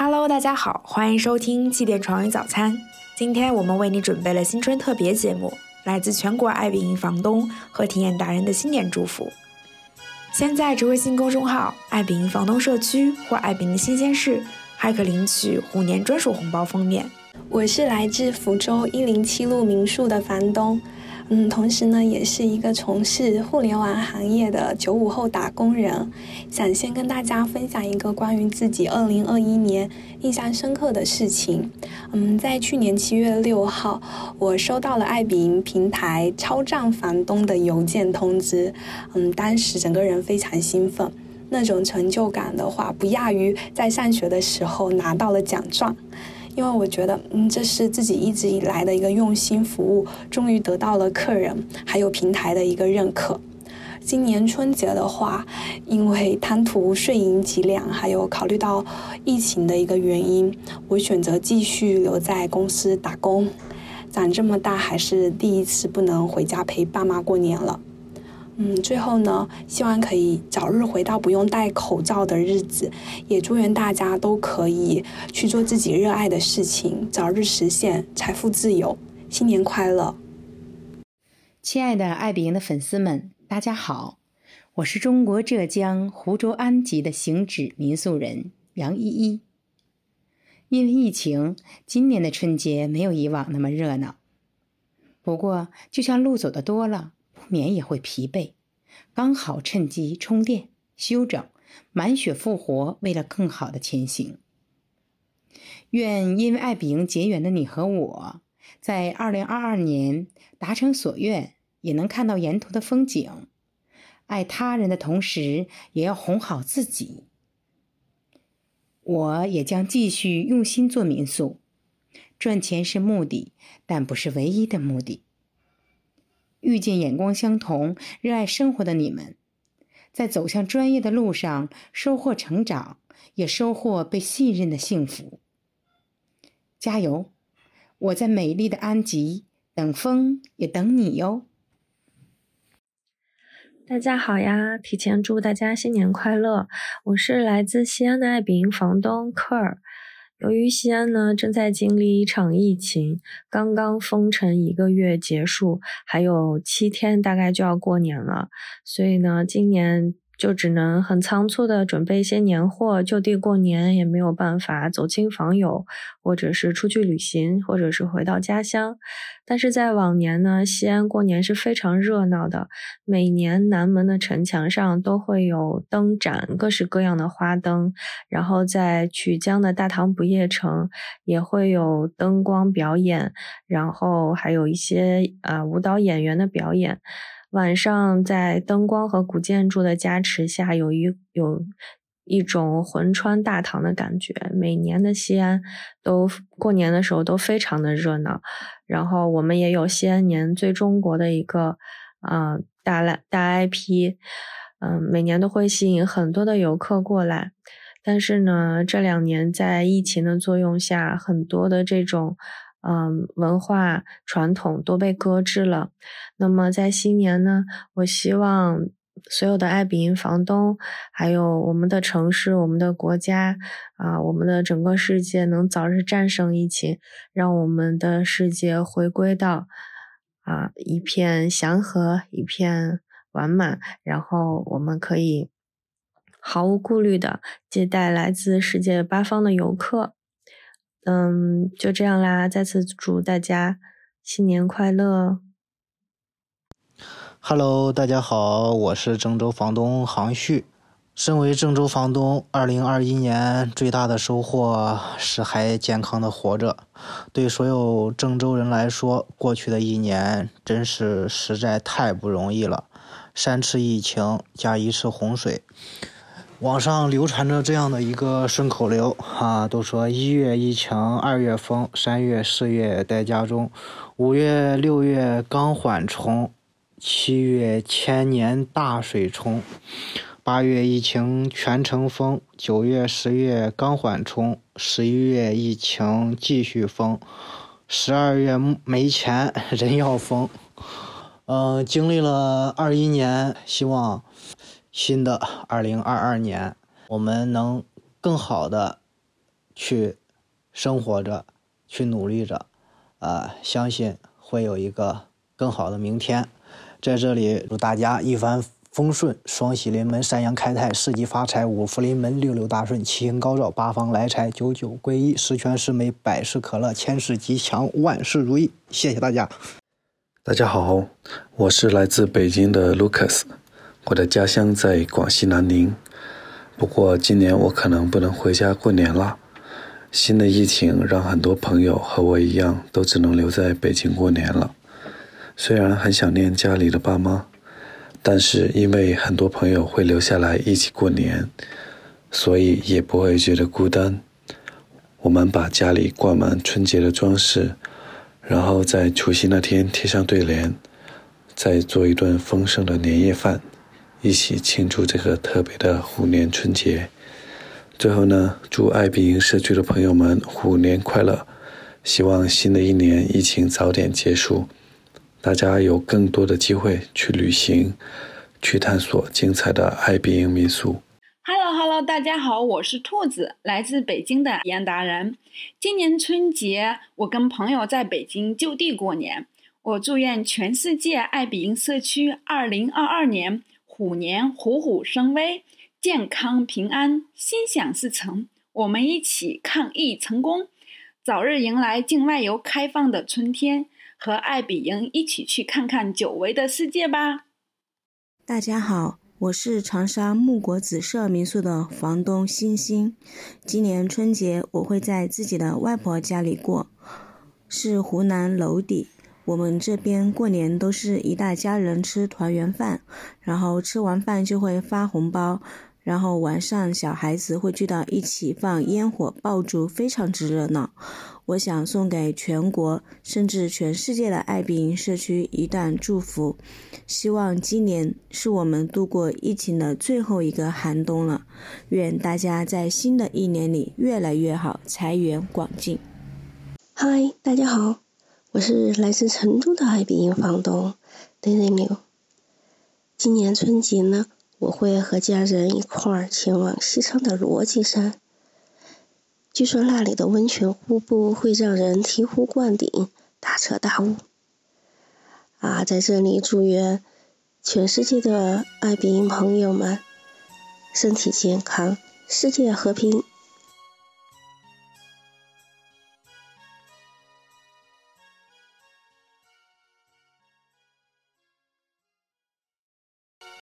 Hello，大家好，欢迎收听气垫床与早餐。今天我们为你准备了新春特别节目，来自全国爱彼迎房东和体验达人的新年祝福。现在，微信公众号“爱彼迎房东社区”或“爱彼迎新鲜事”还可领取虎年专属红包封面。我是来自福州一零七路民宿的房东。嗯，同时呢，也是一个从事互联网行业的九五后打工人，想先跟大家分享一个关于自己二零二一年印象深刻的事情。嗯，在去年七月六号，我收到了爱彼迎平台超账房东的邮件通知。嗯，当时整个人非常兴奋，那种成就感的话，不亚于在上学的时候拿到了奖状。因为我觉得，嗯，这是自己一直以来的一个用心服务，终于得到了客人还有平台的一个认可。今年春节的话，因为贪图碎银几两，还有考虑到疫情的一个原因，我选择继续留在公司打工。长这么大还是第一次不能回家陪爸妈过年了。嗯，最后呢，希望可以早日回到不用戴口罩的日子，也祝愿大家都可以去做自己热爱的事情，早日实现财富自由。新年快乐！亲爱的爱彼迎的粉丝们，大家好，我是中国浙江湖州安吉的行止民宿人杨依依。因为疫情，今年的春节没有以往那么热闹。不过，就像路走的多了。免也会疲惫，刚好趁机充电、休整，满血复活，为了更好的前行。愿因为爱彼迎结缘的你和我，在二零二二年达成所愿，也能看到沿途的风景。爱他人的同时，也要哄好自己。我也将继续用心做民宿，赚钱是目的，但不是唯一的目的。遇见眼光相同、热爱生活的你们，在走向专业的路上收获成长，也收获被信任的幸福。加油！我在美丽的安吉等风，也等你哟。大家好呀！提前祝大家新年快乐！我是来自西安的爱彼迎房东科尔。由于西安呢正在经历一场疫情，刚刚封城一个月结束，还有七天大概就要过年了，所以呢，今年。就只能很仓促的准备一些年货，就地过年也没有办法走亲访友，或者是出去旅行，或者是回到家乡。但是在往年呢，西安过年是非常热闹的，每年南门的城墙上都会有灯展，各式各样的花灯，然后在曲江的大唐不夜城也会有灯光表演，然后还有一些啊舞蹈演员的表演。晚上在灯光和古建筑的加持下，有一有一种魂穿大唐的感觉。每年的西安都过年的时候都非常的热闹，然后我们也有西安年最中国的一个啊大来大 IP，嗯，每年都会吸引很多的游客过来。但是呢，这两年在疫情的作用下，很多的这种。嗯，文化传统都被搁置了。那么在新年呢，我希望所有的爱彼迎房东，还有我们的城市、我们的国家啊，我们的整个世界能早日战胜疫情，让我们的世界回归到啊一片祥和、一片完满，然后我们可以毫无顾虑的接待来自世界八方的游客。嗯，就这样啦！再次祝大家新年快乐。Hello，大家好，我是郑州房东杭旭。身为郑州房东，二零二一年最大的收获是还健康的活着。对所有郑州人来说，过去的一年真是实在太不容易了。三次疫情加一次洪水。网上流传着这样的一个顺口溜啊，都说一月疫情，二月封，三月四月待家中，五月六月刚缓冲，七月千年大水冲，八月疫情全城封，九月十月刚缓冲，十一月疫情继续封，十二月没钱人要疯。嗯，经历了二一年，希望。新的二零二二年，我们能更好的去生活着，去努力着，啊，相信会有一个更好的明天。在这里祝大家一帆风顺，双喜临门，三阳开泰，四季发财，五福临门，六六大顺，七星高照，八方来财，九九归一，十全十美，百事可乐，千事吉祥，万事如意。谢谢大家。大家好，我是来自北京的 Lucas，我的家乡在广西南宁，不过今年我可能不能回家过年了。新的疫情让很多朋友和我一样，都只能留在北京过年了。虽然很想念家里的爸妈，但是因为很多朋友会留下来一起过年，所以也不会觉得孤单。我们把家里挂满春节的装饰，然后在除夕那天贴上对联，再做一顿丰盛的年夜饭，一起庆祝这个特别的虎年春节。最后呢，祝爱彼迎社区的朋友们虎年快乐！希望新的一年疫情早点结束。大家有更多的机会去旅行，去探索精彩的爱彼迎民宿。Hello Hello，大家好，我是兔子，来自北京的严达人。今年春节，我跟朋友在北京就地过年。我祝愿全世界爱彼迎社区2022年虎年虎虎生威，健康平安，心想事成。我们一起抗疫成功，早日迎来境外游开放的春天。和艾比营一起去看看久违的世界吧！大家好，我是长沙木果紫色民宿的房东欣欣。今年春节我会在自己的外婆家里过，是湖南娄底。我们这边过年都是一大家人吃团圆饭，然后吃完饭就会发红包。然后晚上小孩子会聚到一起放烟火爆竹，非常之热闹。我想送给全国甚至全世界的爱彼迎社区一段祝福，希望今年是我们度过疫情的最后一个寒冬了。愿大家在新的一年里越来越好，财源广进。嗨，大家好，我是来自成都的爱彼迎房东 Daisy Liu。今年春节呢？我会和家人一块儿前往西昌的罗辑山。据说那里的温泉瀑布会让人醍醐灌顶、大彻大悟。啊，在这里祝愿全世界的爱彼迎朋友们身体健康、世界和平、